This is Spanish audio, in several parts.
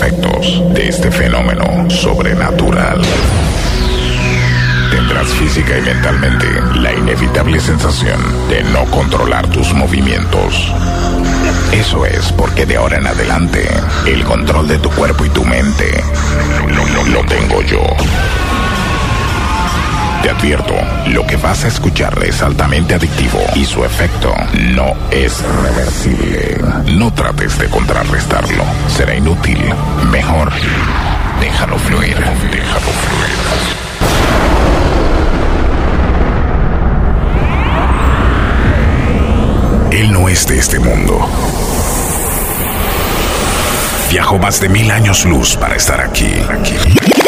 efectos de este fenómeno sobrenatural. Tendrás física y mentalmente la inevitable sensación de no controlar tus movimientos. Eso es porque de ahora en adelante el control de tu cuerpo y tu mente lo, lo tengo yo. Advierto, lo que vas a escuchar es altamente adictivo y su efecto no es reversible. No trates de contrarrestarlo, será inútil. Mejor, déjalo fluir, déjalo fluir. Él no es de este mundo. Viajó más de mil años luz para estar aquí. aquí.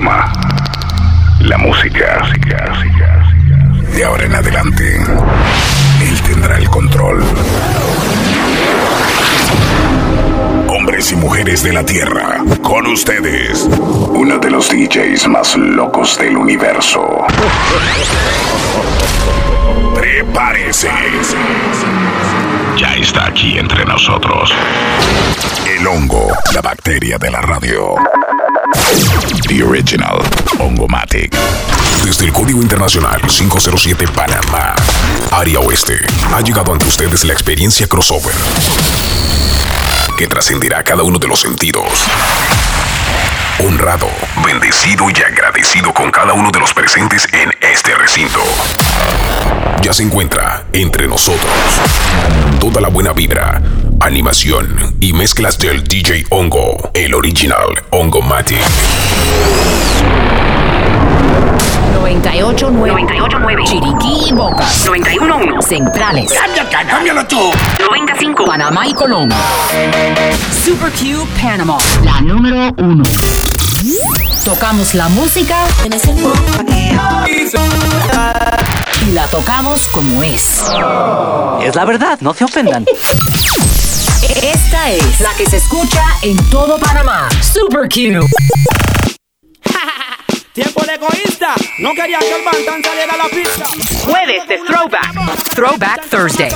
Idioma, la música. De ahora en adelante, él tendrá el control. Hombres y mujeres de la Tierra, con ustedes, uno de los DJs más locos del universo. Prepárese. Ya está aquí entre nosotros. El hongo, la bacteria de la radio. The Original Hongomatic. Desde el Código Internacional 507 Panamá, Área Oeste, ha llegado ante ustedes la experiencia crossover que trascenderá cada uno de los sentidos. Honrado, bendecido y agradecido con cada uno de los presentes en este recinto. Ya se encuentra entre nosotros toda la buena vibra, animación y mezclas del DJ Hongo, el original Hongo Matic. 98.9 98.9 Chiriquí y Bocas 91.1 Centrales. Cámbiala, cámbialo tú. 95 Panamá y Colombia Super Q Panama. La número uno. Tocamos la música. Y la tocamos como es. Es la verdad, no se ofendan. Esta es la que se escucha en todo Panamá. Super Q. Tiempo de egoísta. No quería que el Bantan saliera a la pista. Jueves de Throwback. Throwback Thursday.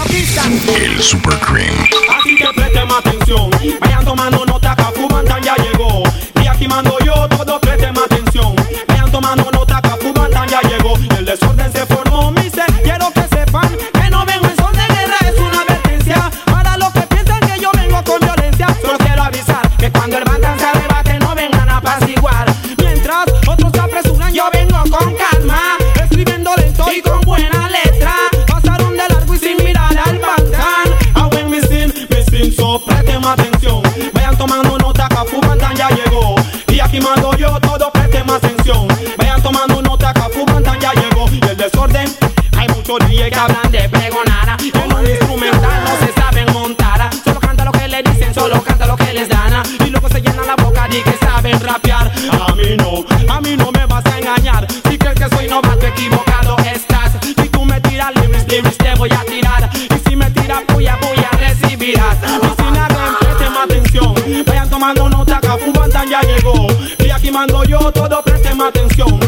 El Super Cream. Así que presten atención. Vayan tomando nota, Cafu Bantan ya llegó. Y aquí mando DJ que hablan de pregonara. En un instrumental no se saben montar. Solo canta lo que le dicen, solo canta lo que les dan. Y luego se llenan la boca de que saben rapear. A mí no, a mí no me vas a engañar. Si crees que soy novato, equivocado estás. Si tú me tiras lyrics, lyrics te voy a tirar. Y si me tiras puya, puya recibirás. Y si nada, presten atención. Vayan tomando nota, Cafu Bantan ya llegó. Y aquí mando yo, todo presten atención.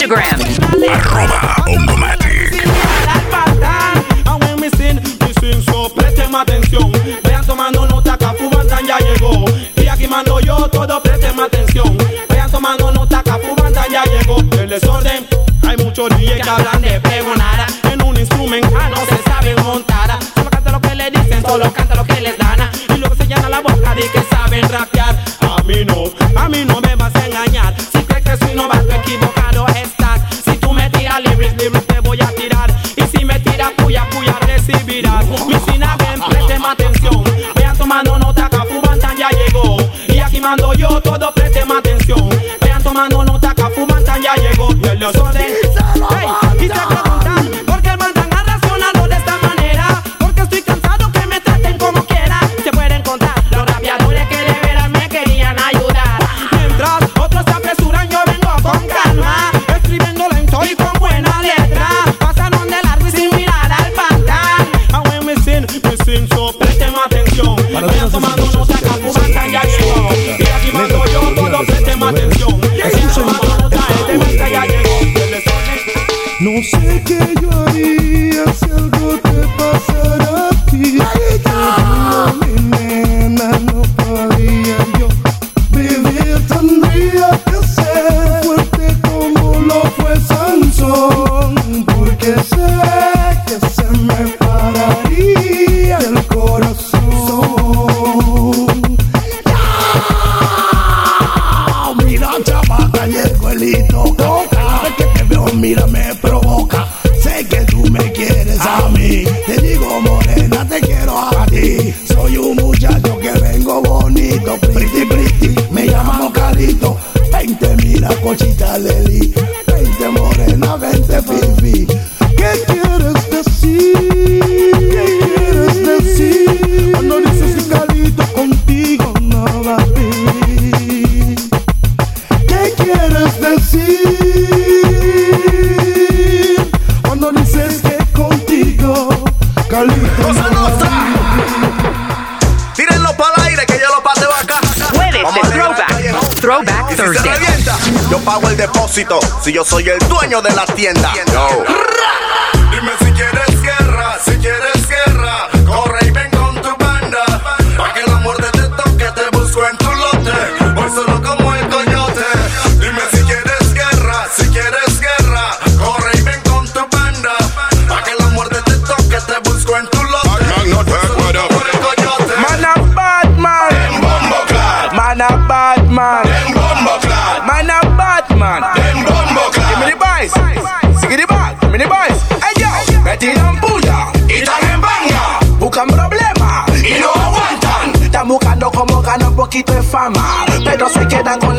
Instagram. Que se me pararía el corazón. Mira, chapa calle, cuelito. Toca, que te veo, mira, me provoca. Sé que tú me quieres a mí. Te digo, morena, te quiero a ti. Soy un muchacho que vengo bonito. Priti, priti, me llamo Carito. 20, mira, pochita leli. di. 20, morena, 20, piti. Pago el depósito. Si yo soy el dueño de la tienda. Yo. Dime si quieres guerra, si quieres guerra.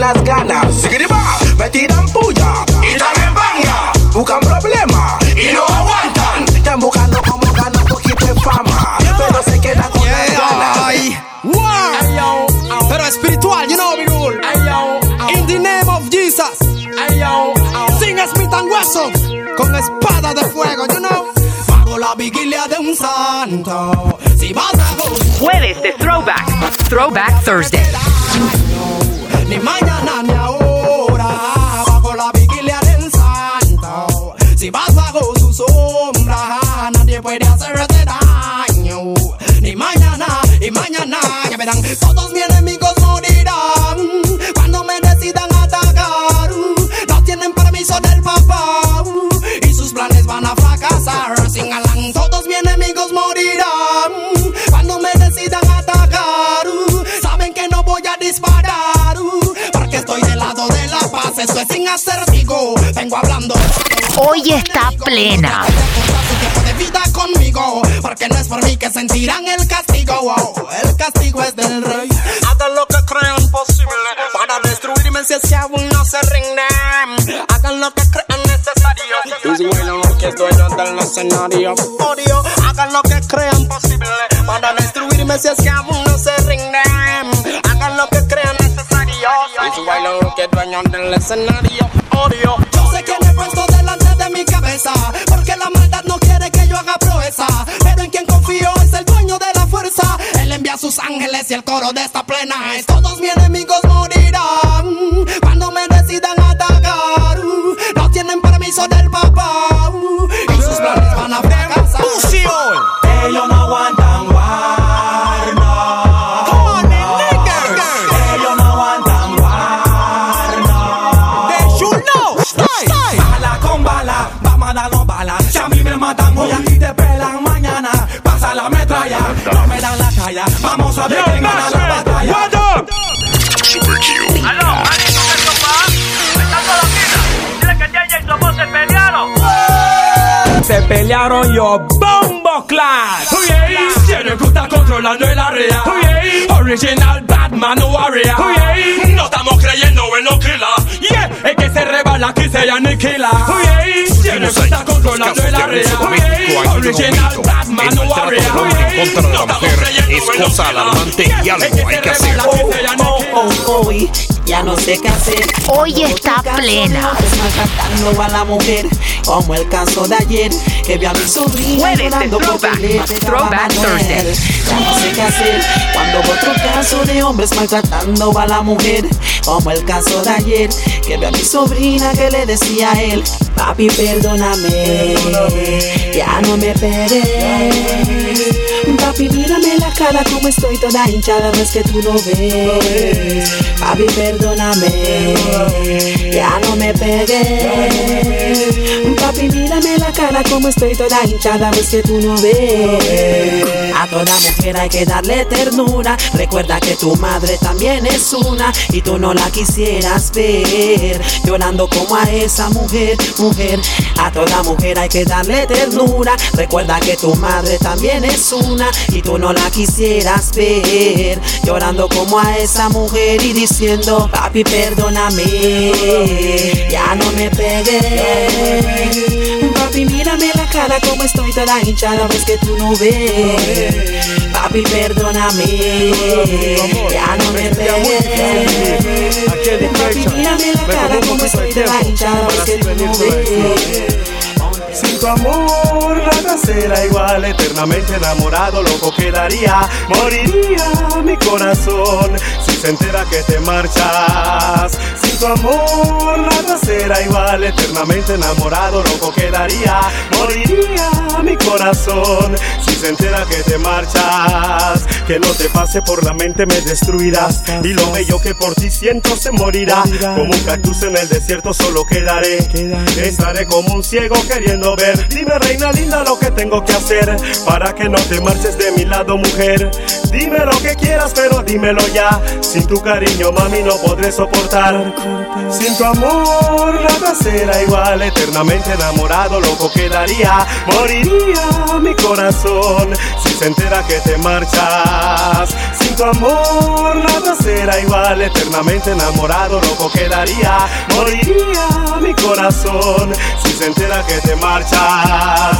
Las ganas. Betty and puya. Y también banga. Buscan problema. Y no aguantan. Están buscando como ganar poquito de fama. Pero se quedan con las ganas. Wow. Pero espiritual, you know we rule. In the name of Jesus. Sing Smith and Wesson con espada de fuego, you know. Pago la vigilia de un santo. Si vas a Jueves de Throwback. Throwback Thursday. Ni mañana ni ahora. Bajo la vigilia del santo. Si vas bajo su sombra, nadie puede hacerte daño. Ni mañana y mañana ya verán, todos mis enemigos Esto es sin acertijo. Vengo hablando. Hoy está plena. vida conmigo. Porque no es por mí que sentirán el castigo. Oh, el castigo es del rey. Hagan lo que crean posible para destruirme si es que aún no se rinden. Hagan lo que crean necesario. Y bueno, que es dueño del escenario. Odio, hagan lo que crean posible para destruirme si es que aún no se rinden. Del escenario. Odio. Yo sé que me he puesto delante de mi cabeza. Porque la maldad no quiere que yo haga proeza. Pero en quien confío es el dueño de la fuerza. Él envía a sus ángeles y el coro de esta plena es todos mis matan hoy aquí te pelan mañana. Pasa la metralla, no me dan la talla. Vamos a ver quién gana la batalla. Super Q. Se pelearon yo bombo class. Tiene que estar controlando el área. Original Batman Warrior. No estamos creyendo en los killers. Yeah, es que se rebala aquí se aniquila. Tiene que estar controlando el área. Original Batman Warrior. contra de la mujer es cosa alarmante y algo hay que hacer. hoy ya no sé qué hacer. Hoy está plena. maltratando a la mujer, como el caso de ayer, que vi a mi Jueves de Throwback, Throwback. Thursday. Ya no sé qué hacer cuando otro caso de hombres maltratando a la mujer, como el caso de ayer, que vi a mi sobrina que le decía a él, papi perdóname, ya no me pegues. Papi, mírame la cara como estoy toda hinchada, no es que tú no ves. Papi, perdóname, ya no me pegues. Papi, mírame la cara como estoy toda hinchada, pues que tú no ves. A toda mujer hay que darle ternura. Recuerda que tu madre también es una y tú no la quisieras ver. Llorando como a esa mujer, mujer. A toda mujer hay que darle ternura. Recuerda que tu madre también es una y tú no la quisieras ver. Llorando como a esa mujer y diciendo, papi, perdóname. Ya no me pegué. Papi, mírame la cara como estoy toda hinchada, ves que tú no ves. Papi, perdóname. Ya no me pegué. Papi, mírame la cara como estoy toda hinchada, ves que tú no ves. Sin tu amor nada será igual, eternamente enamorado loco quedaría, moriría mi corazón si se entera que te marchas. Sin tu amor nada será igual, eternamente enamorado loco quedaría, moriría mi corazón si se entera que te marchas. Que no te pase por la mente me destruirás y lo bello que por ti siento se morirá. Como un cactus en el desierto solo quedaré, estaré como un ciego queriendo ver. Dime reina linda lo que tengo que hacer para que no te marches de mi lado mujer. Dime lo que quieras pero dímelo ya. Sin tu cariño mami no podré soportar. Sin tu amor nada será igual. Eternamente enamorado loco quedaría. Moriría mi corazón si se entera que te marchas. Tu amor nada será igual. Eternamente enamorado loco quedaría. Moriría mi corazón si se entera que te marchas.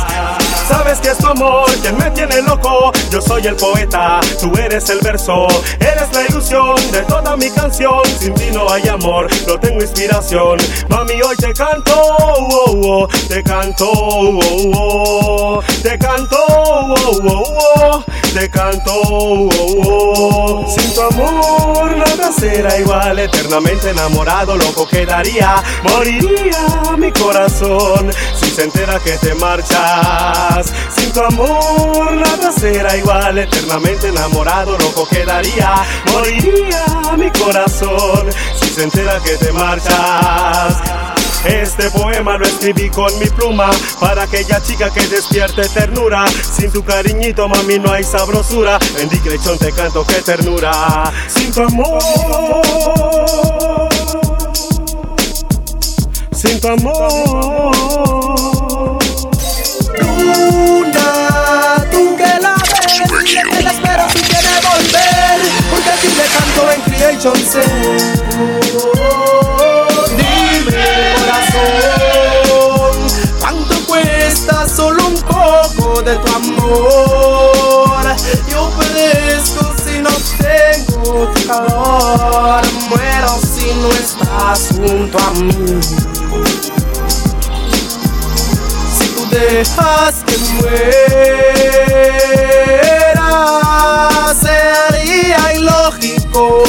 Sabes que es tu amor quien me tiene loco. Yo soy el poeta, tú eres el verso. Eres la ilusión de toda mi canción. Sin ti no hay amor, no tengo inspiración. Mami, hoy te canto, oh, oh, te canto, oh, oh, te canto, oh, oh, oh, te canto. Sin tu amor nada será igual. Eternamente enamorado, loco quedaría. Moriría mi corazón si se entera que te marchas. Sin tu amor nada será igual. Eternamente enamorado, loco quedaría. Moriría mi corazón si se entera que te marchas. Este poema lo escribí con mi pluma para aquella chica que despierte ternura. Sin tu cariñito, mami, no hay sabrosura. En digresión te canto que ternura. Sin tu amor, sin tu amor. Luna, tú que la ves, que la espero si quiere volver, porque a ti le canto en Creation Set. Corazón, ¿cuánto cuesta solo un poco de tu amor? Yo perezco si no tengo tu calor, muero si no estás junto a mí. Si tú dejas que muera, sería ilógico.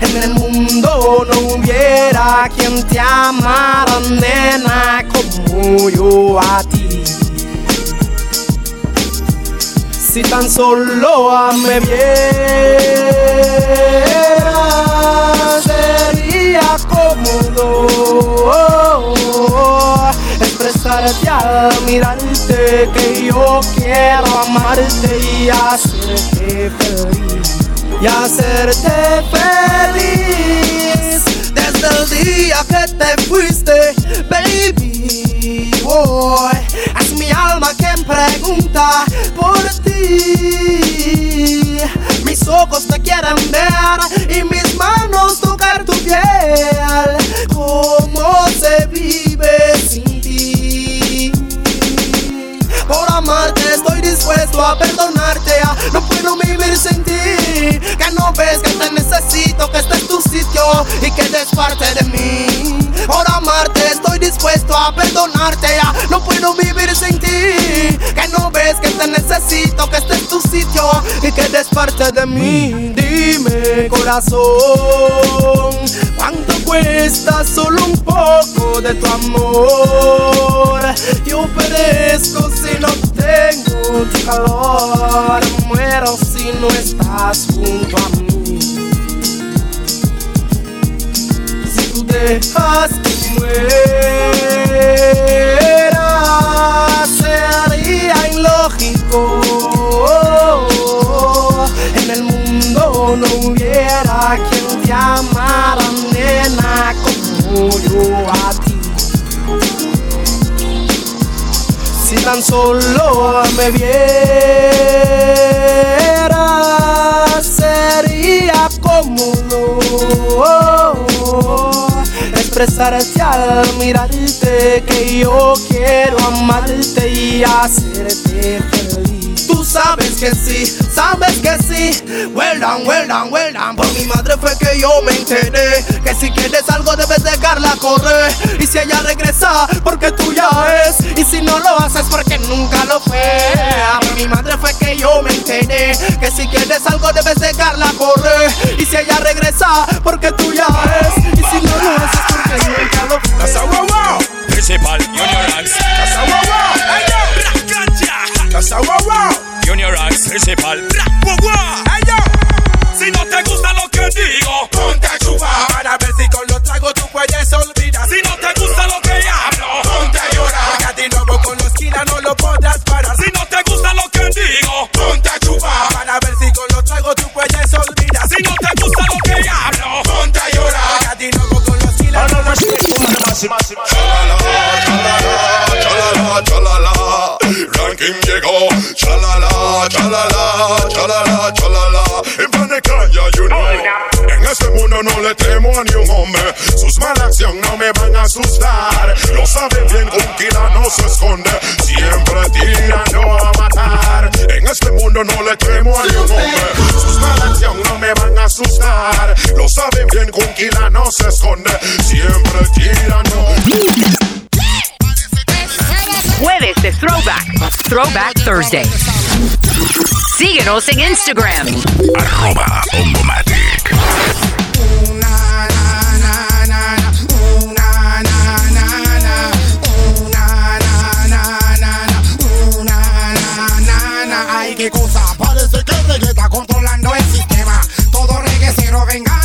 En el mundo no hubiera quien te amara, nena, como yo a ti. Si tan solo me vieras, sería cómodo expresarte al mirarte que yo quiero amarte y hacerte feliz y hacerte feliz desde el día que te fuiste, baby. Boy, es mi alma quien pregunta por ti. Mis ojos te quieren ver y mis manos tocar tu piel. ¿Cómo se vive dispuesto a perdonarte. ah, No puedo vivir sin ti. Que no ves que te necesito, que este es tu sitio y que eres parte de mí. Por amarte estoy dispuesto a perdonarte. ah, No puedo vivir sin ti. Que no ves que te necesito, que este es tu sitio y que eres parte de mí. Dime, corazón, ¿cuánto cuesta solo un poco de tu amor? Yo perezco si no tengo tu calor, muero si no estás junto a mí. Si tú dejas que muera, sería ilógico. En el mundo no hubiera quien te amara, nena, como yo. Tan solo me viera, sería cómodo expresarte al mirarte que yo quiero amarte y hacerte sabes que sí, sabes que sí. Well done, well done, well done. Por mi madre fue que yo me enteré que si quieres algo debes dejarla correr. Y si ella regresa, porque tuya es. Y si no lo haces, porque nunca lo fue. Por mi madre fue que yo me enteré que si quieres algo debes dejarla correr. Y si ella regresa, porque tuya es. Y si no lo haces, porque nunca lo fue. Casa wow wow, Principal Junior Ranks. Casa wow wow, hey yo, Casa wow wow, Junior Principal. Hey yo. Si no te gusta lo que digo, ponte a chupar para ver si con los tragos tú puedes olvidar. Si no te gusta lo que hablo, ponte a llorar. Porque a ti con los kilas no lo podrás parar. Si no te gusta lo que digo, ponte a chupar para ver si con los tragos tú puedes olvidar. Si no te gusta lo que hablo, ponte a llorar. Porque a ti con los kilas no lo Chalala, chalala, ranking llegó. Chalala, chalala, le temo a ni un hombre. Sus malas acciones no me van a asustar. Lo saben bien, un kila no se esconde. Siempre tirando a matar. En este mundo no le temo a ni un hombre. Sus malas acciones no me van a asustar. Lo saben bien, un kila no se esconde. Siempre tirando. Jueves de Throwback. Throwback Thursday. Síguenos en Instagram. Arroba Ongomatic. Ay, qué cosa, parece que el reggae está controlando el sistema. Todo reguecero vengan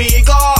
amigo.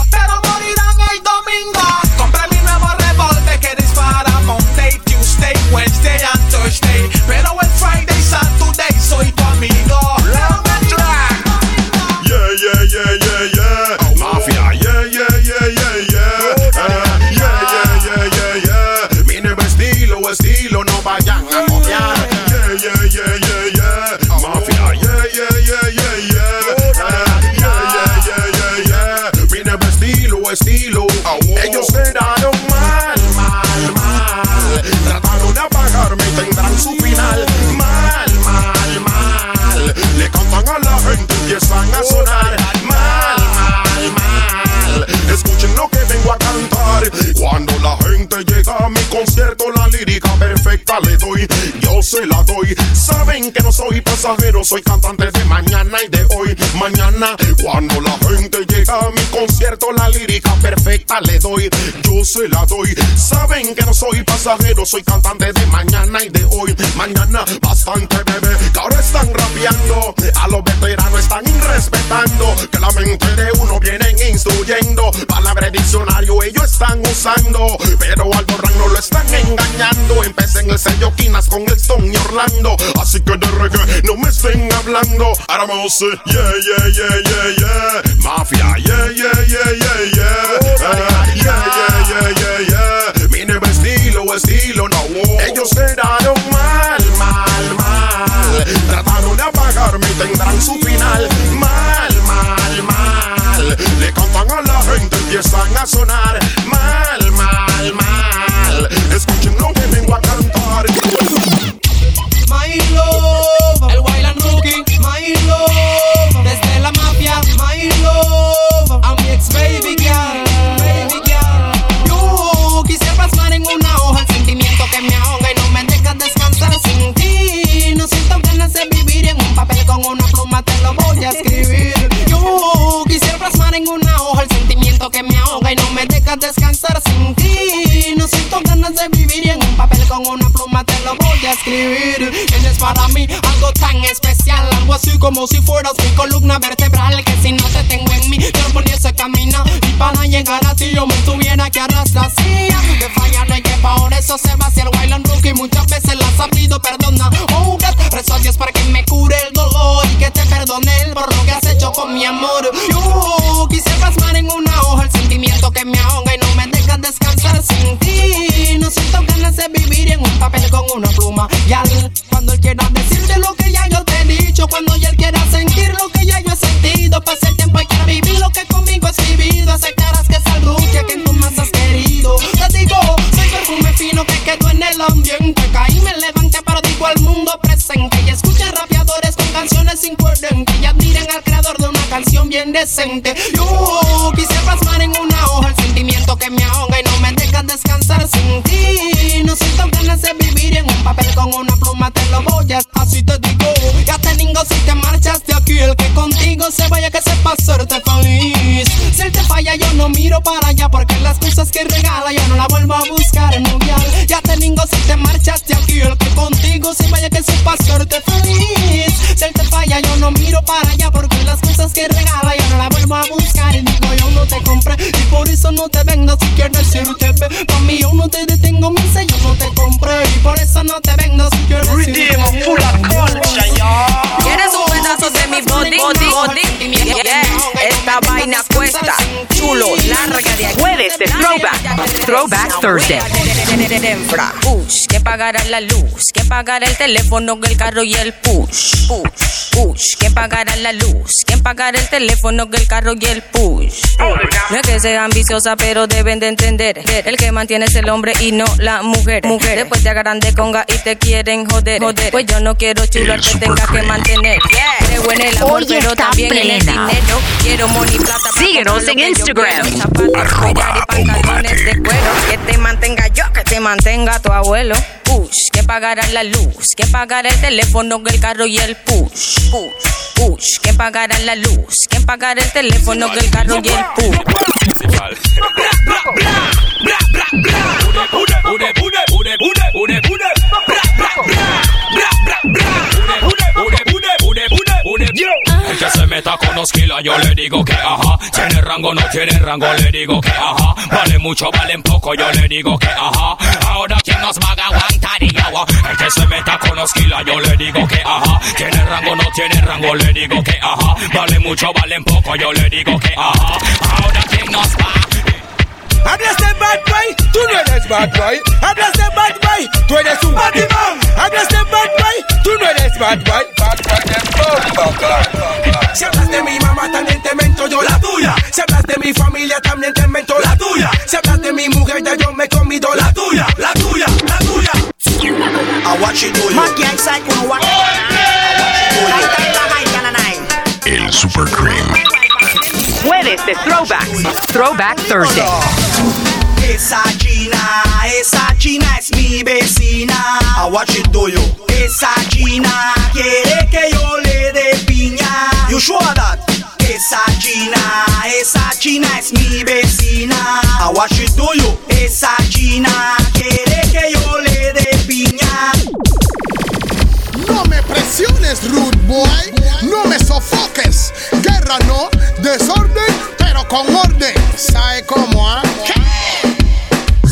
Que no soy pasajero, soy cantante de mañana y de hoy. Mañana, cuando la gente llega a mi concierto, la lírica perfecta le doy. Yo se la doy. Saben que no soy pasajero, soy cantante de mañana y de hoy. Mañana, bastante bebé, que ahora están rapeando. A los veteranos están irrespetando. Que la mente de uno vienen instruyendo. Palabra de diccionario ellos están usando. Pero al Dorran no lo están engañando. Empecé en el sello Quinas con el Stone y Orlando. Así que de reggae no me estén hablando. Ahora vamos, yeah, yeah, yeah, yeah, yeah. Mafia, yeah, yeah, yeah, yeah, yeah. Eh, yeah, yeah, yeah, yeah, yeah. Mi nuevo estilo, estilo, no. Ellos quedaron mal, mal, mal. Trataron de apagarme y tendrán su final. Mal, mal, mal. Le cantan a la gente, empiezan a sonar. Mal, mal, mal. Describir. Eres para mí algo tan especial, algo así como si fueras mi columna vertebral. Que si no te tengo en mí, yo poniese camino. Y para llegar a ti, yo me tuviera que arrastrar. Sí, te falla, no hay que por eso se va hacia el Wailand Rookie. Muchas veces las ha pido perdona. Bien body? body? Yeah. Esta vaina cuesta chulo, larga de aquí. Jueves de Throwback. Throwback Thursday. Push, que pagará la luz, que pagará el teléfono, el carro y el push, push, push, que pagará la luz, que pagará el teléfono, el carro y el push. No es que sea ambiciosa, pero deben de entender, el que mantiene es el hombre y no la mujer. Mujer, después te agarran de conga y te quieren joder, joder. Pues yo no quiero chulo al que tenga que mantener. Creo en el amor, Hoy pero también en el plena. Dinero. Quiero money plata. Síguenos en que Instagram. zapatos, Arroba de cuero. Que te mantenga yo, que te mantenga tu abuelo. Push, que pagará la luz, que pagará el teléfono, el carro y el push. Push, push, que pagará la luz, que pagará el teléfono, el carro y el push. El que se meta con los kilos, yo le digo que ajá. Tiene rango, no tiene rango, le digo que ajá. Vale mucho, valen poco, yo le digo que ajá. Ahora, ¿quién nos va a aguantar? Y yo, el que se meta con los kilos, yo le digo que ajá. Tiene rango, no tiene rango, le digo que ajá. Vale mucho, valen poco, yo le digo que ajá. Ahora, ¿quién nos va Hablas de bad boy, tú no eres bad boy. Hablas de bad boy, tú eres un bad man. Hablas de bad boy, tú no eres bad boy. Bad boy bomba, Si hablas de mi mamá, también te mento yo la tuya. Si hablas de mi familia, también te mento la tuya. Si hablas de mi mujer, ya yo me he comido la tuya, la tuya, la tuya. I watch it do you. El Super Cream. Jueves de Throwback. Throwback Thursday. Esa china, esa china es mi vecina. I watch it do you. Esa china quiere que yo le dé piña. You sure that? Esa china, esa china es mi vecina. I watch it do you. Esa china quiere que yo le rude boy. No me sofoques. Guerra no, desorden, pero con orden. ¿Sabe cómo, ah?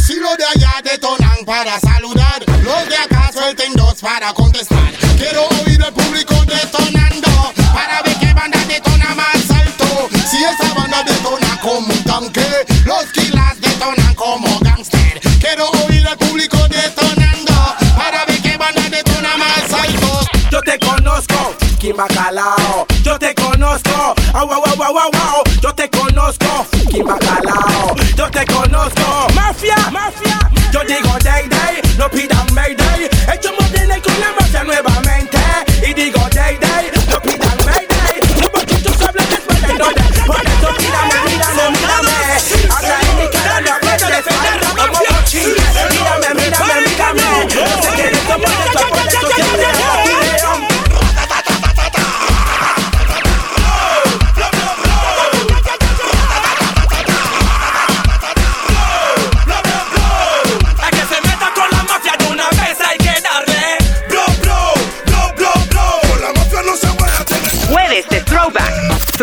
Si los de allá detonan para saludar, los de acá suelten dos para contestar. Quiero oír al público detonando para ver qué banda detona más alto. Si esa banda detona como un tanque, los kilas detonan como gangster. Quiero oír al público detonando Yo te conozco, Kim Bacalao. Yo te conozco, au, au, au, au, au. Yo te conozco, Kim Bacalao. Yo te conozco, mafia, mafia. Yo digo day day, no pidan mayday. Echamos viene con la mafia nuevamente.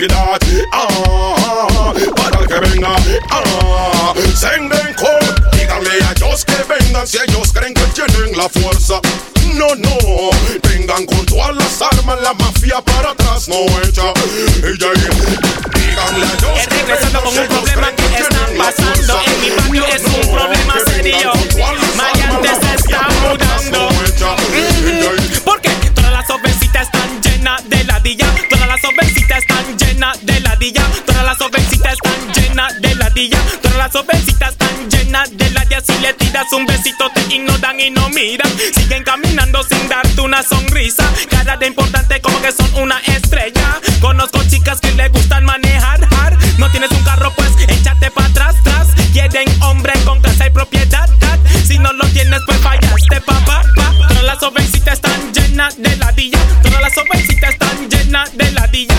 piedad. Ah, para el que venga. Ah, senden call. Díganle a ellos que vengan si ellos creen que tienen la fuerza. No, no, vengan con todas las armas, la mafia para atrás no echa. Ella, díganle a ellos que regresando con un problema que están pasando en mi barrio es un problema serio. Maleantes se están mudando. Llenas de ladilla. Todas las jovencitas están llenas de ladilla. Todas las jovencitas están llenas de ladilla. Si le tiras un besito te ignoran y no miran. Siguen caminando sin darte una sonrisa. Cara de importante como que son una estrella. Conozco chicas que le gustan manejar. hard. No tienes un carro pues échate para atrás, tras. Quieren hombre con casa y propiedad. Si no lo tienes pues fallaste papá. Pa. Todas las jovencitas están llenas de ladilla. Todas las jovencitas están llenas de ladilla.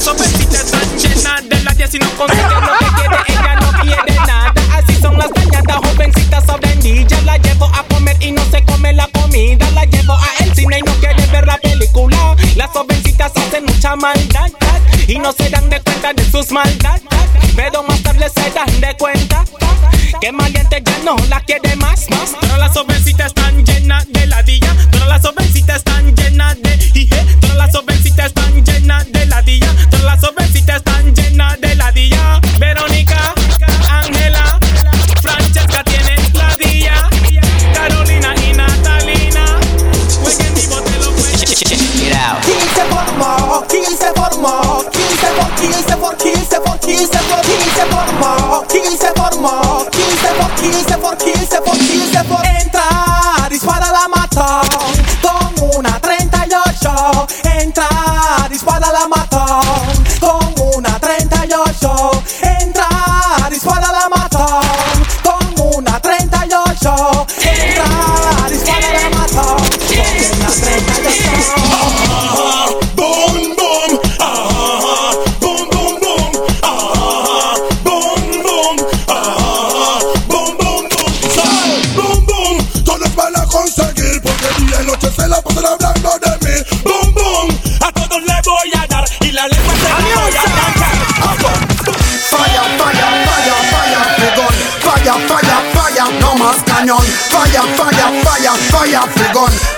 Las jovencitas están llenas de ladilla. Si no consigue lo que quiere, ella no quiere nada. Así son las dañadas jovencitas sobrenillas. La llevo a comer y no se come la comida. La llevo a el cine y no quiere ver la película. Las jovencitas hacen mucha maldad y no se dan de cuenta de sus maldades. Pero más tarde se dan de cuenta que maliente ya no la quiere más, más. Todas las jovencitas están llenas de ladilla. Todas las jovencitas están llenas de jije. Todas las jovencitas están llenas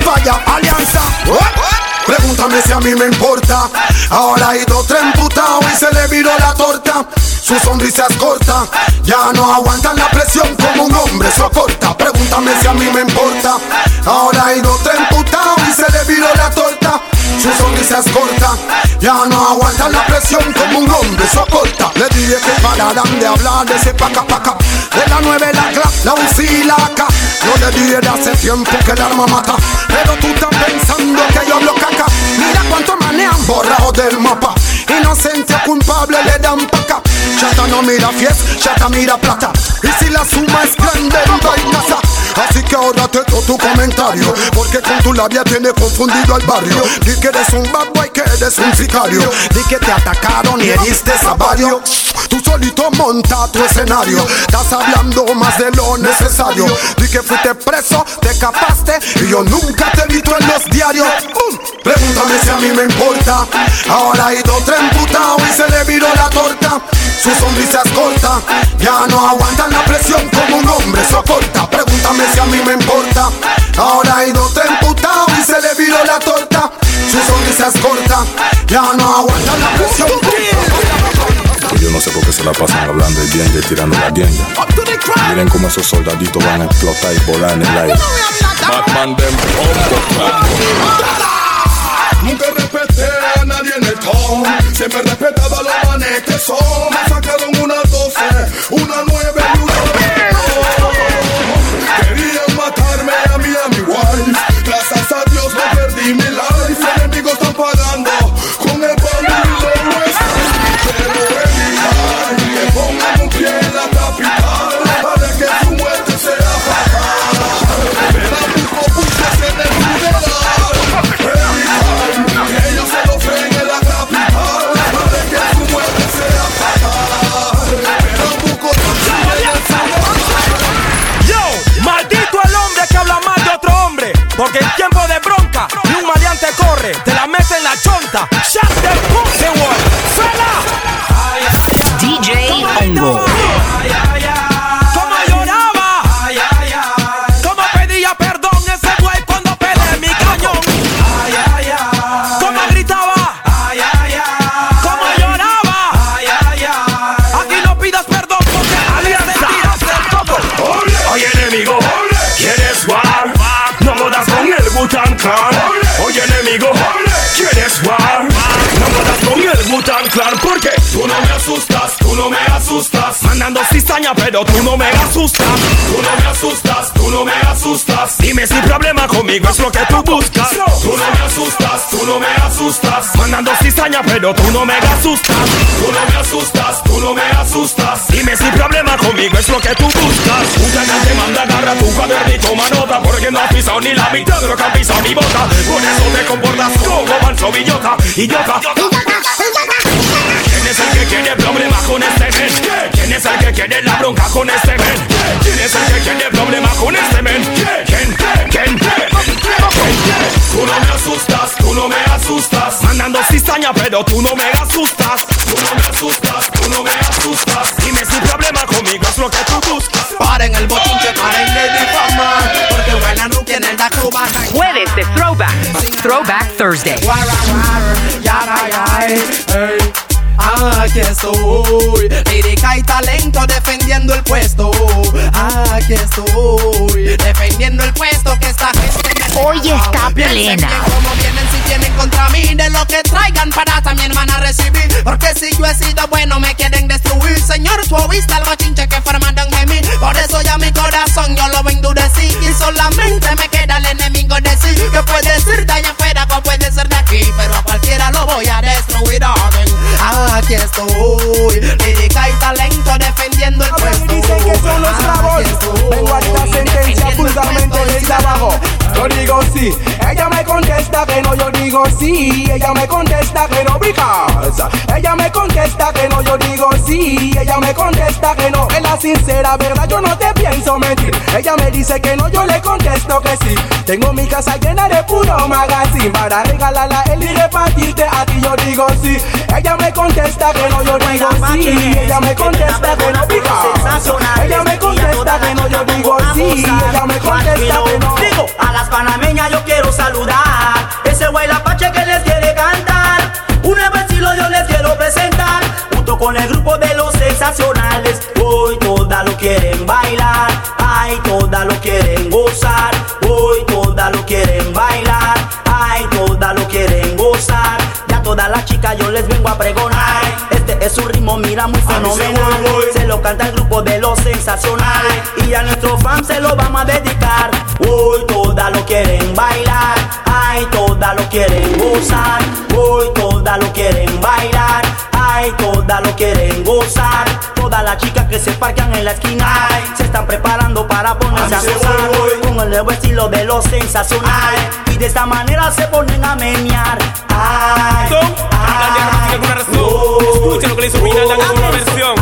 Falla, alianza. Pregúntame si a mí me importa. Ahora ha ido otro emputado y se le viró la torta. Su sonrisa es corta. Ya no aguantan la presión como un hombre soporta. Pregúntame si a mí me importa. Ahora ha ido otro emputado y se le viró la torta. Su sonrisa es corta. Ya no aguantan la presión como un hombre soporta. Le dije que pararan de hablar de ese paca paca. De la nueve la cla, la UCI la AK. Yo le de hace tiempo que el arma mata. Pero tú estás pensando que yo hablo caca. Mira cuánto manejan borrados del mapa. Inocente culpable le dan paca. Chata no mira fies, chata mira plata. Y si la suma es grande, no hay casa. Así que ahórrate todo tu comentario Porque con tu labia tiene confundido al barrio. Di que eres un bad boy, que eres un sicario. Di que te atacaron y heriste a Tú solito monta tu escenario. Estás hablando más de lo necesario. Di que fuiste preso, te escapaste Y yo nunca te he visto en los diarios. ¡Bum! Pregúntame si a mí me importa. Ahora ha ido otro emputado y se le viró la torta. Su sonrisa es corta Ya no aguantan la presión como un hombre soporta. Pregúntame si a mí me importa Ahora ha ido otro emputado y se le viró la torta Su sonrisa es corta Ya no aguantan la presión Yo no sé por qué se la pasan hablando de bien y tirando la guenga. Miren cómo esos soldaditos van a explotar y volar en el aire. Batman them Nunca respeté a nadie en el top. Siempre he respetado a los manes que son. Me sacaron una 12, una 9 con el los nuestros. Pero evitar que pongan un pie en la capital. Para que su muerte sea fatal. Me la busco buses en el que ellos se lo creen en la capital. Para que su muerte sea fatal. La busco en el funeral. Yo, maldito el hombre que habla mal de otro hombre. Porque en tiempo te la mete en la chonta. Shut the pussy. Fela. DJ Hongo. Clan porque Tú no me asustas, tú no me asustas. Mandando cizaña pero tú no me asustas. Tú no me asustas, tú no me asustas. Dime si problema conmigo es lo que tú buscas. Tú no me asustas, tú no me asustas. Mandando cizaña pero tú no me asustas. Tú no me asustas, tú no me asustas. Dime si problema conmigo es lo que tú buscas. Mucha gente manda agarra tu cuadernito toma nota Porque no has pisado ni la mitad de lo que han pisado mi bota Por eso te comportas como manso billota Idiota ¿Quién es el que quiere problemas con este men? ¿Quién es el que quiere la bronca con este men? ¿Quién es el que quiere problemas con este men? ¿Quién? ¿Quién? Tú no me asustas, tú no me asustas. Mandando cizaña pero tú no me asustas. Tú no me asustas, tú no me asustas. Dime si problema conmigo es lo que tú buscas. Paren el bochinche, paren de difamar. Porque buena no tiene la cubana. Jueves de Throwback. Throwback Thursday. Aquí estoy, lírica y talento defendiendo el puesto. Aquí estoy, defendiendo el puesto que esta gente me Hoy está plena. cómo vienen si tienen contra mí de lo que traigan para también van a recibir. Porque si yo he sido bueno me quieren destruir. Señor, tú oíste algo chinche que formaron de mí. Por eso ya mi corazón yo lo endurecí. Y solamente me queda el enemigo decir que puede ser de allá afuera o puede ser de aquí. Pero Aquí estoy, lírica y talento defendiendo el puesto. dicen que son los bravos. Vengo a esta sentencia vulgarmente desde abajo. Yo digo sí, ella me contesta que no, yo digo sí, ella me contesta que no, because ella me contesta que no, yo digo sí, ella me contesta que no, es la sincera verdad, yo no te pienso mentir. Ella me dice que no, yo le contesto que sí. Tengo mi casa llena de puro magazine para regalarla él y repartirte a ti, yo digo sí. Ella me contesta que no, yo digo sí, ella me contesta que no, because ella me contesta que no, yo digo sí, ella me contesta que no. Digo, a las panameñas yo quiero saludar. Ese güey la pache que les quiere cantar. Un nuevo estilo yo les quiero presentar. Junto con el grupo de los sensacionales. Hoy todas lo quieren bailar. Ay, todas lo quieren gozar. Hoy todas lo quieren bailar. Ay, todas lo quieren gozar. Ya todas las chicas yo les vengo a pregonar. Este es un ritmo, mira, muy fenomenal. Se lo canta el grupo de los sensacionales. Y a nuestros fans se lo vamos a dedicar. Hoy quieren bailar. Ay, todas lo quieren gozar. Hoy todas lo quieren bailar. Ay, todas lo quieren gozar. Todas las chicas que se parquean en la esquina se están preparando para ponerse a gozar con el nuevo estilo de los sensacionales. Y de esta manera se ponen a menear. Ay, ay, Escuchen lo que le hizo Pinal en una versión. No listen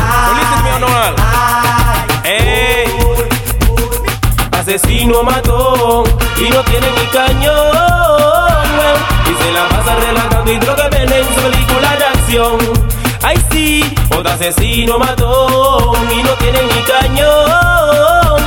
asesino matón y no tiene ni cañón. Y se la pasa relajando y droga vende en su película de acción. Ay sí, otro asesino matón y no tiene ni cañón.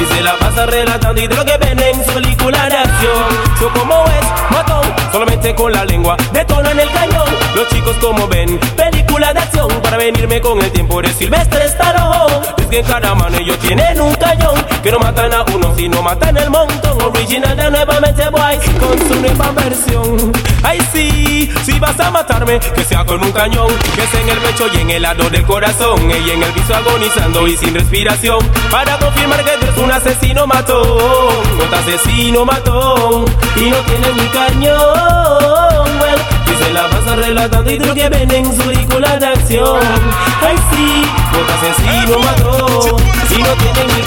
Y se la pasa relatando y droga vende en su película de acción. Yo como es matón, solamente con la lengua detona en el cañón. Los chicos como ven, película de acción para venirme con el tiempo de Silvestre Stallone corazón. Es que cada mano ellos tienen un cañón. Que no matan a uno, sino matan el montón. Original de nuevamente boy con su nueva versión. Ay sí, si vas a matarme, que sea con un cañón. Que sea en el pecho y en el lado del corazón. Ella en el piso agonizando y sin respiración. Para confirmar que eres un asesino matón. Un asesino matón. Y no tiene ni cañón. Well, y se la pasa relatando y tú que ven en su película de acción. Ay sí, un asesino cuatro y no tienen ni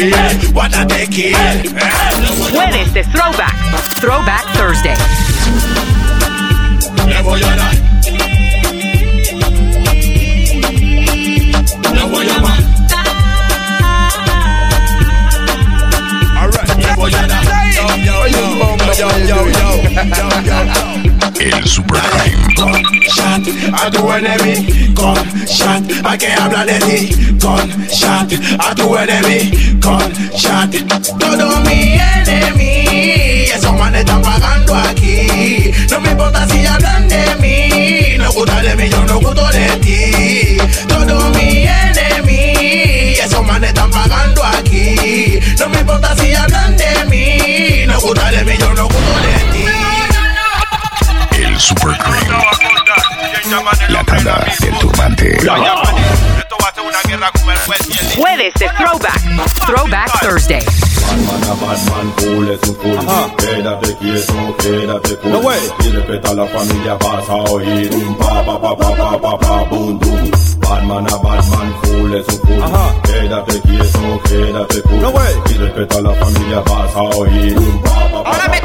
it, the. Jueves de Throwback, Throwback Thursday. Le voy a dar. Le voy a dar. Shot a tu enemy con shot a que habla ti con shot. A tu enemy con shot. Todo mi enemy full. Quédate quieto, quédate cool. No way. Y respeta a la familia, vas a oír un pa pa pa pa pa pa pa boom boom. Batman a Batman, full es un full. Quédate quieto, quédate cool. No way. Y respeta a la familia, vas a oír un pa pa pa. Ahora me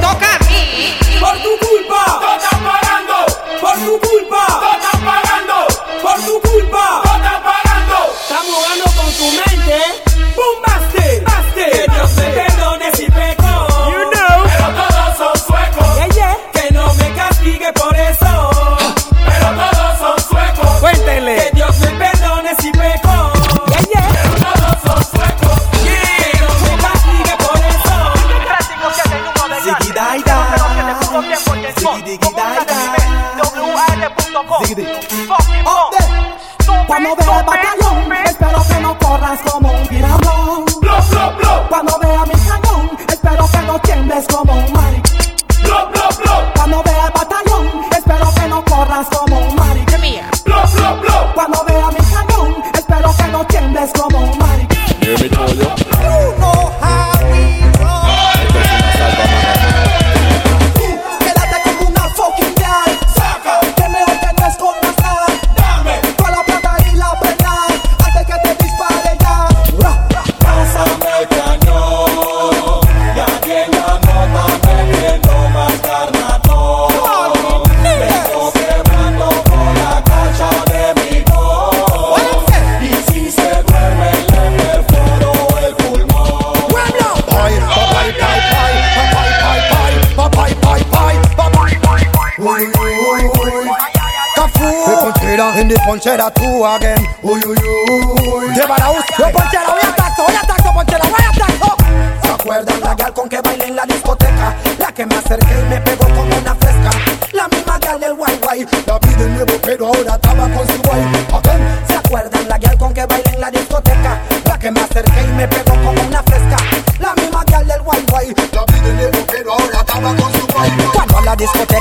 ponchera tú again. Uy, uy, uy. De Baraúz. Yo ponchera, voy a tacto, voy a tacto, ponchera, voy a tacto. ¿Se acuerdan la gal con que bailé en la discoteca? La que me acerqué y me pegó como una fresca. La misma gal del guay guay. La vi de nuevo, pero ahora estaba con su guay. ¿Se acuerdan la gal con que bailé en la discoteca? La que me acerqué y me pegó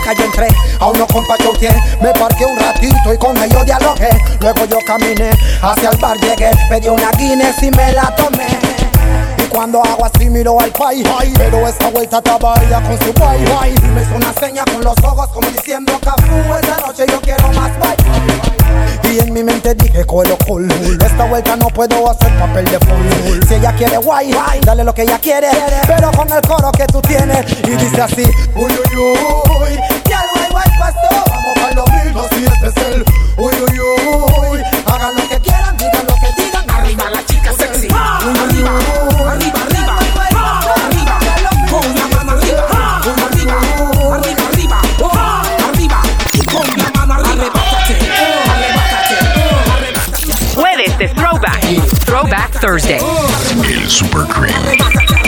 discoteca yo entré, a uno compa choteé. Me parqué un ratito y con ellos dialogué. Luego yo caminé hacia el bar, llegué, pedí una Guinness y me la tomé. Cuando hago así miro al pai Pero esta vuelta ella con su guay Y me hizo una seña con los ojos como diciendo Cafú, esta noche yo quiero más guay Y en mi mente dije colo cool Esta vuelta no puedo hacer papel de full. Si ella quiere guay, dale lo que ella quiere. Pero con el coro que tú tienes Y dice así Uy, uy, uy Ya el guay guay pasó Vamos para los mismos y este es el Uy, uy, uy Thursday. El Super Crime.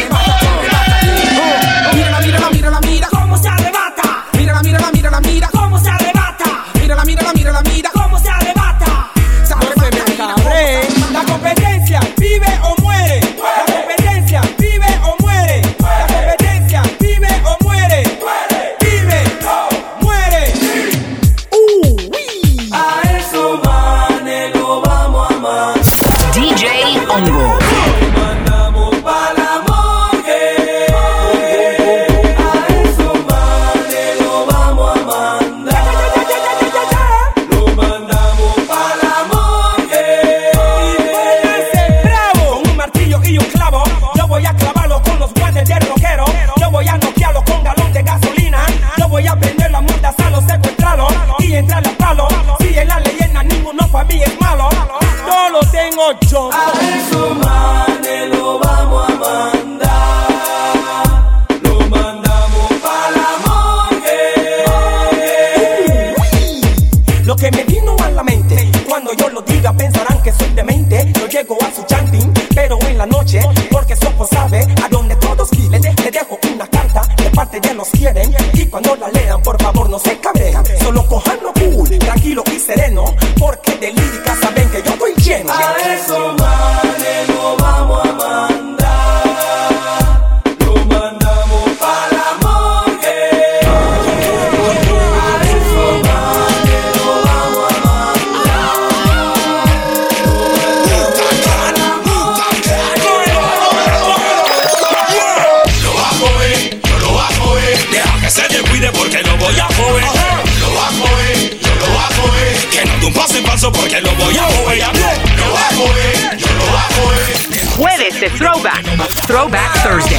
Throwback. Throwback Thursday.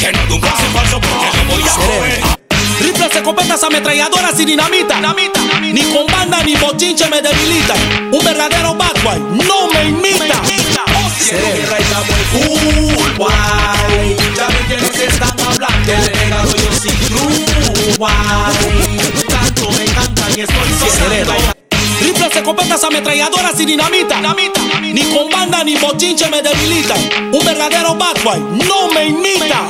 Que no de un paso falso porque no voy a joder. Rifles, escopetas, ametralladoras y dinamita. Ni con banda ni bochinche me debilita. Un verdadero bad boy no me imita. Quiero guerra y estamos en full guay. Ya ven quienes están hablando. El legado yo sí true guay. Tanto me encantan y estoy sonando. Rifles, escopetas, ametralladoras y dinamita. Ni con banda ni bochinche me debilita. Un verdadero bad boy no me imita.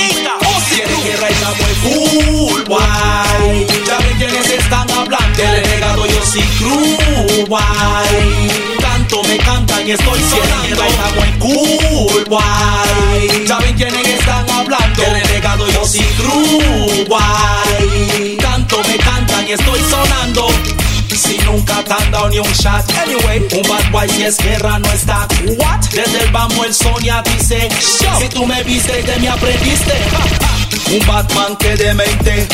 Quiero guerra y estamos en full guay. Ya ven quienes están hablando. El legado yo sí true guay. Tanto me cantan y estoy sonando. Estamos en cool guay. Ya ven quienes están hablando. El legado yo sí true guay. Tanto me cantan y estoy sonando. Si nunca te han dado ni un shot Anyway, un bad boy si es guerra no está What? Desde el vamos el Sonia dice Show. Si tú me viste de mí aprendiste. Un Batman que demente.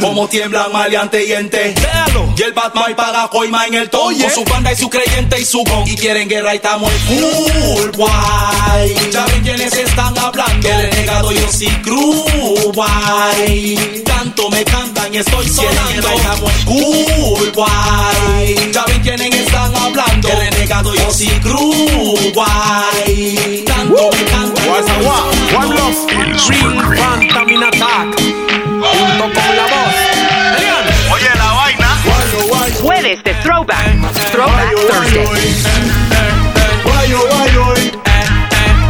Como tiemblan maleante y ente. Véalo. Y el Batman paga coima en el ton Con su banda y su creyente y su gon Y quieren guerra y estamos en full guay. Ya ven quienes están hablando. El renegado yo sí crew guay. Tanto me cantan y estoy sonando. y estamos en cool guay. Ya ven quienes están hablando. El renegado yo sí crew guay. Tanto me cantan y estoy sonando. One Love, Fantamin Attack, junto con la voz. Elian. Oye, la vaina. Jueves de Throwback. Throwback Thursday. Eh.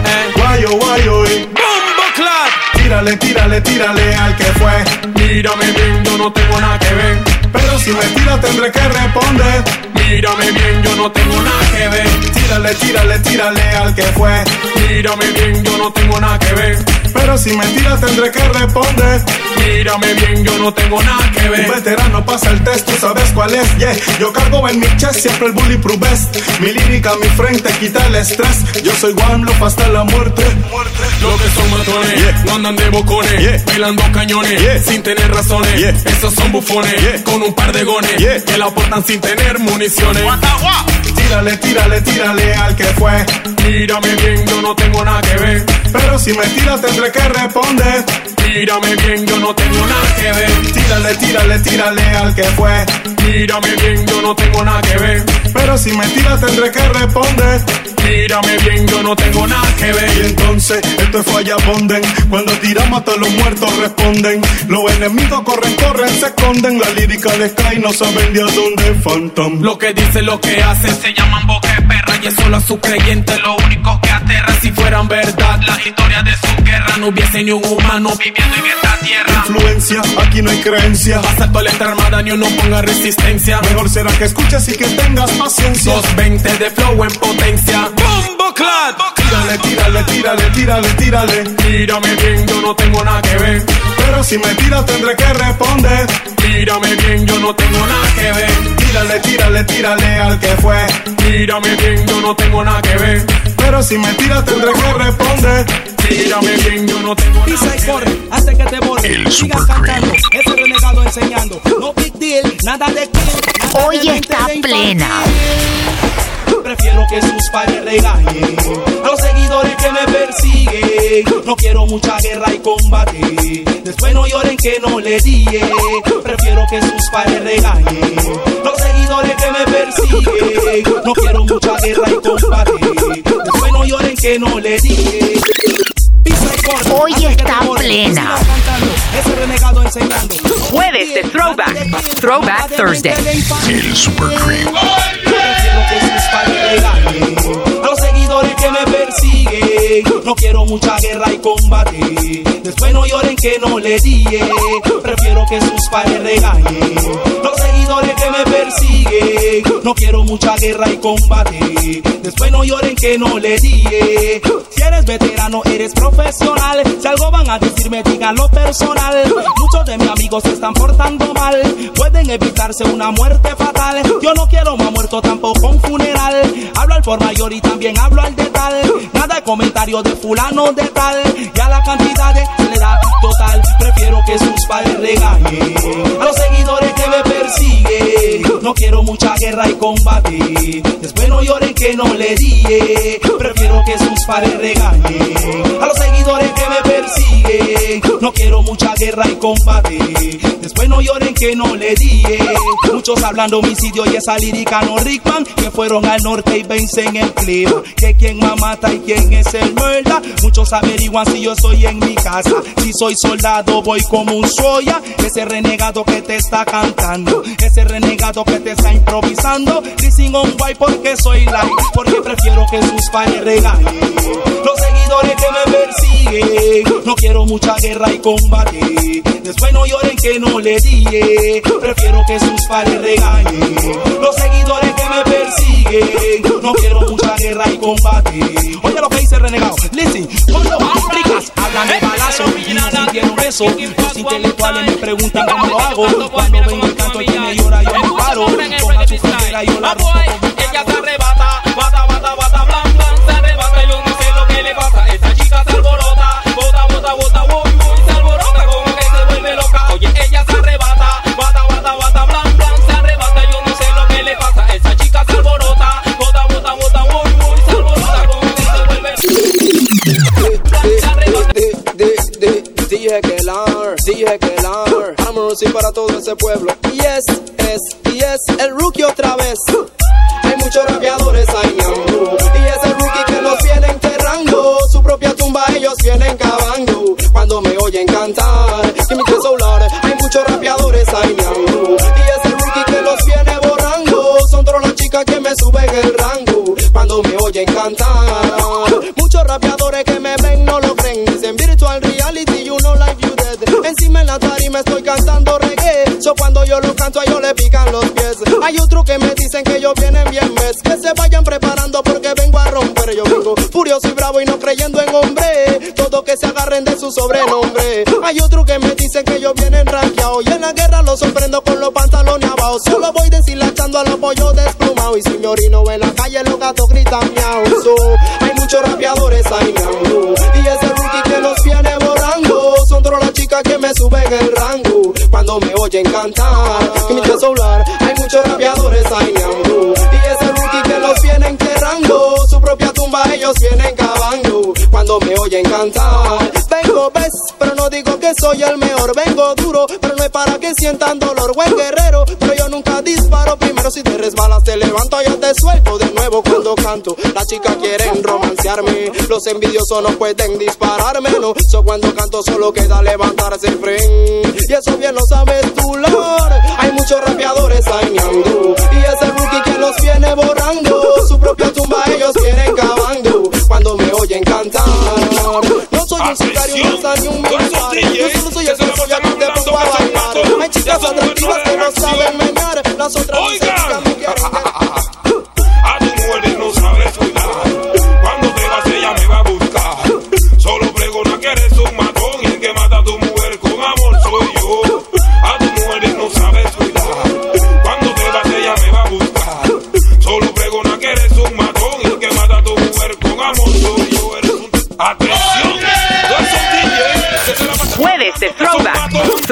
eh. Bombo Clap. Tírale, tírale, tírale al que fue. Mírame bien, yo no tengo nada que ver. Pero si me tira tendré que responder. Mírame bien, yo no tengo nada que ver. Tírale, tírale, tírale al que fue. Mírame bien, yo no tengo nada que ver. Pero si me tendré que responder. Mírame bien, yo no tengo nada que ver. Un veterano pasa el test, tú sabes cuál es, yeah. Yo cargo en mi chest siempre el bullyproof vest. Mi lírica, mi frente, quita el estrés. Yo soy One Love hasta la muerte. Lo que son matones, no andan de bocones, bailando cañones, sin tener razones. Esos son bufones, con un par de gones, que la aportan sin tener municiones. Tírale, tírale, tírale al que fue. Mírame bien, yo no tengo nada que ver. Pero si me tira tendré que responder. Mírame bien, yo no tengo nada que ver. Tírale, tírale, tírale al que fue. Mírame bien, yo no tengo nada que ver. Pero si me tira tendré que responder. Mírame bien, yo no tengo nada que ver. Y entonces, esto es falla ponden. Cuando tiramos a todos los muertos responden. Los enemigos corren, corren, se esconden. La lírica de Sky no saben de a dónde Phantom. Lo que dice, lo que hace, se llaman boque perra. Y es solo a su creyente lo único que aterra. Si fueran verdad las historias de su guerra, no hubiese ni un humano viviendo en esta tierra. Influencia, aquí no hay creencia. Asalto la armada, ni uno ponga resistencia. Mejor será que escuches y que tengas paciencia. 220 de flow en potencia. ¡Bombo Clad! Tírale, tírale, tírale, tírale, tírale. Mírame bien, yo no tengo nada que ver. Pero si me tira tendré que responder. Mírame bien, yo no tengo nada que ver. Tírale, tírale, tírale al que fue. Mírame bien, yo no tengo nada que ver. Pero si me tira tendré que responder. Mírame bien, yo no tengo Pisa nada y que corre, ver. hace que te borre. El Sigas Super cantando, ese renegado enseñando. No big deal, nada de kill. Hoy está plena. Prefiero que sus padres regañen a los seguidores que me persiguen. No quiero mucha guerra y combate. Después no lloren que no le dije. Prefiero que sus padres regañen a los seguidores que me persiguen. No quiero mucha guerra y combate. Después no lloren que no le dije. Corre, Hoy está plena. Jueves de Throwback. Throwback Thursday. El Super Cream. Prefiero que sus padres regañen a los seguidores que me persiguen. No quiero mucha guerra y combate. Después no lloren que no le dije. Prefiero que sus padres regañen los seguidores que me persiguen. No quiero mucha guerra y combate. Después no lloren que no le dije. Si eres veterano, eres profesional. Si algo van a decirme, díganlo personal. Muchos de mis amigos se están portando mal. Pueden evitarse una muerte fatal. Yo no quiero más muerto, tampoco un funeral. Hablo al por mayor y también hablo al de. Nada con de fulano de tal y a la cantidad de soledad total. Prefiero que sus padres regañen a los seguidores que me persiguen. No quiero mucha guerra y combate. Después no lloren que no le dije. Prefiero que sus padres regañen a los seguidores que me persiguen. No quiero mucha guerra y combate. Después no lloren que no le dije. Muchos hablando homicidio y esa lírica no Rickman que fueron al norte y vencen el clima. Que quién más mata y quién es el Muchos averiguan si yo estoy en mi casa. Si soy soldado, voy como un soya. Ese renegado que te está cantando. Ese renegado que te está improvisando. Dicen on guay porque soy light. Porque prefiero que sus padres regañen. Los seguidores que me persiguen. No quiero mucha guerra y combate. Después no lloren que no le dije. Prefiero que sus padres regañen. Los seguidores me persiguen. No quiero mucha guerra y combate. Oye lo que dice el renegado. Listen, cuando ricas hablan de balazo y sintieron eso. Los intelectuales me preguntan cómo lo hago. Cuando vengo el canto y me llora, yo me paro. Ponga su frontera, yo la rompo. Ella se lar Vámonos y para todo ese pueblo. Y es, es, y es el rookie otra vez. Hay muchos rapeadores ahí. Y es el rookie que los viene enterrando. Su propia tumba ellos vienen cavando. Cuando me oyen cantar Y me solar Hay muchos rapeadores ahí. Y es el rookie que los viene borrando. Son todas las chicas que me suben el rango. Cuando me oyen cantar Muchos rapeadores cuando yo lo canto a ellos le pican los pies. Hay otros que me dicen que ellos vienen bien mes. Que se vayan preparando porque vengo a romper. Yo vengo furioso y bravo y no creyendo en hombre. Todo que se agarren de su sobrenombre. Hay otros que me dicen que ellos vienen rankeados Y en la guerra los sorprendo con los pantalones abajo. Solo voy deshilachando al apoyo desplumado Y si me orino en la calle los gatos gritan miau. So, Hay muchos rapeadores ahí miau. Y ese rookie que los viene borrando Son todas las chicas que me suben el me oyen cantar. Me solar Hay muchos rapeadores ahí Y ese rookie que los viene enterrando Su propia tumba ellos vienen cavando. Cuando me oyen cantar Vengo, ves, pero no digo que soy el mejor Vengo duro, pero no es para que sientan dolor Buen guerrero, pero yo nunca disparo Primero si te resbalas te levanto Yo te suelto cuando canto. Las chicas quieren romancearme Los envidiosos no pueden dispararme No, so cuando canto solo queda levantarse el friend Y eso bien lo sabes tú, Lord. Hay muchos rapeadores ñangu. Y ese rookie que los viene borrando Su propia tumba ellos vienen cavando. Cuando me oyen cantar No soy un sicario, no soy un militar. Yo solo soy el que te pongo a bailar. Hay chicas atractivas que no saben menear. Las otras chicas me quieren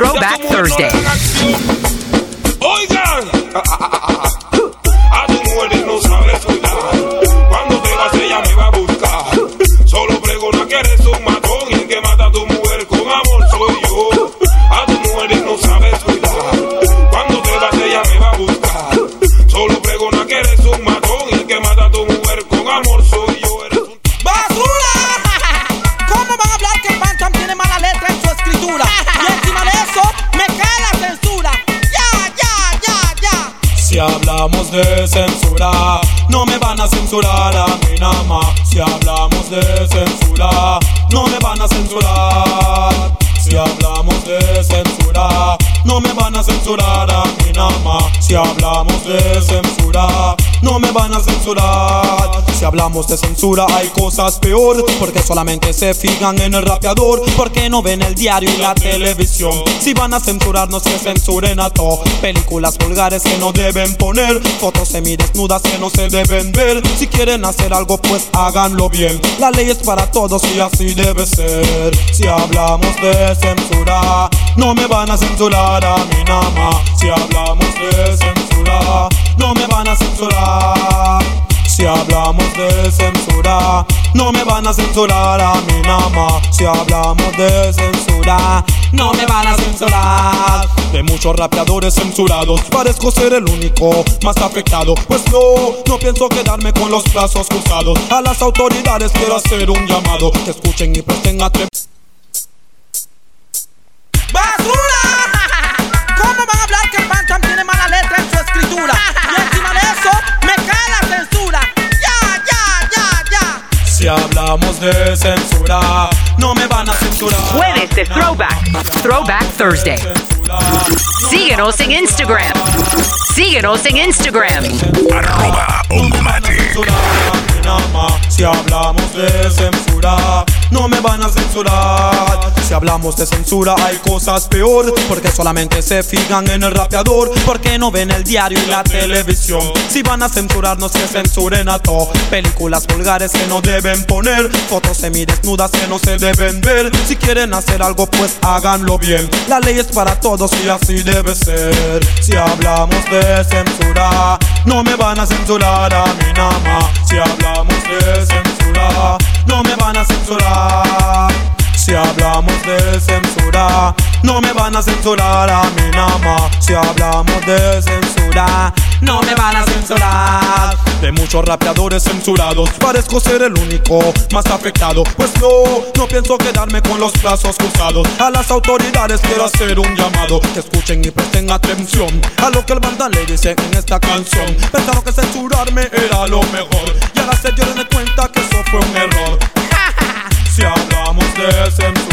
Throwback. Thursday. De censura, no me van a censurar a mí nada. Si hablamos de censura, no me van a censurar. Si hablamos de censura, no me van a censurar a mí nada. Si hablamos de censura, no me van a censurar. Si hablamos de censura, hay cosas peor. Porque solamente se fijan en el rapeador. Porque no ven el diario y la televisión. Si van a censurarnos, que censuren a todo. Películas vulgares que no deben poner. Fotos semidesnudas que no se deben ver. Si quieren hacer algo, pues háganlo bien. La ley es para todos y así debe ser. Si hablamos de censura, no me van a censurar a nada más. Si hablamos de censura, no me van a censurar. Si hablamos de censura, no me van a censurar a nada más. Si hablamos de censura, no me van a censurar. De muchos rapeadores censurados, parezco ser el único más afectado. Pues no, no pienso quedarme con los brazos cruzados. A las autoridades quiero hacer un llamado. Que escuchen y presten atención. ¡Basura! Hablamos de censura, no me van a censurar. Jueves de Throwback. Throwback Thursday. Síguenos en Instagram. Síguenos en Instagram. Arroba Ongomatic. Si hablamos de censura, no me van a censurar. Si hablamos de censura, hay cosas peor. Porque solamente se fijan en el rapeador. Porque no ven el diario y la televisión. Si van a censurarnos, que censuren a todo. Películas vulgares que no deben poner. Fotos semidesnudas que no se deben ver. Si quieren hacer algo, pues háganlo bien. La ley es para todos y así debe ser. Si hablamos de censura, no me van a censurar a nada más. Si hablamos de no me van a censurar a mí nada. Si hablamos de censura, no me van a censurar. De muchos rapeadores censurados, parezco ser el único más afectado. Pues no, no pienso quedarme con los brazos cruzados. A las autoridades quiero hacer un llamado. Que escuchen y presten atención a lo que el banda le dice en esta canción. Pensaron que censurarme era lo mejor. Y ahora se dieron cuenta que eso fue un error. Si hablamos de censura,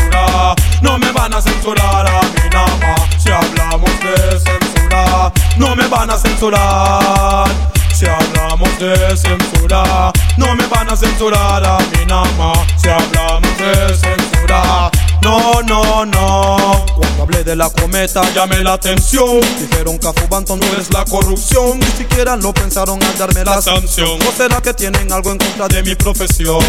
no me van a censurar a mí nada. Si hablamos de censura, no me van a censurar. Si hablamos de censura, no me van a censurar a mí nada. Si hablamos de censura, no, no, no. Hablé de la cometa llamé la atención. Dijeron que Afubanton no es la corrupción. Ni siquiera lo pensaron al darme la sanción. ¿O será que tienen algo en contra de mi profesión?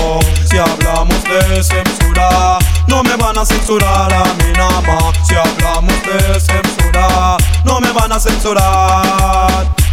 Si hablamos de censura, no me van a censurar a mí nada. Si hablamos de censura, no me van a censurar.